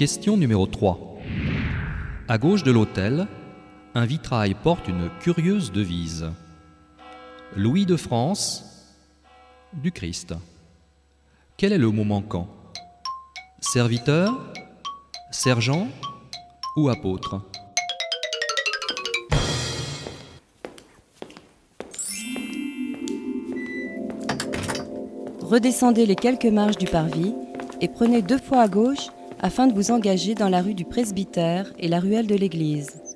Question numéro 3. À gauche de l'autel, un vitrail porte une curieuse devise. Louis de France, du Christ. Quel est le mot manquant Serviteur Sergent Ou apôtre? Redescendez les quelques marches du parvis et prenez deux fois à gauche afin de vous engager dans la rue du presbytère et la ruelle de l'église.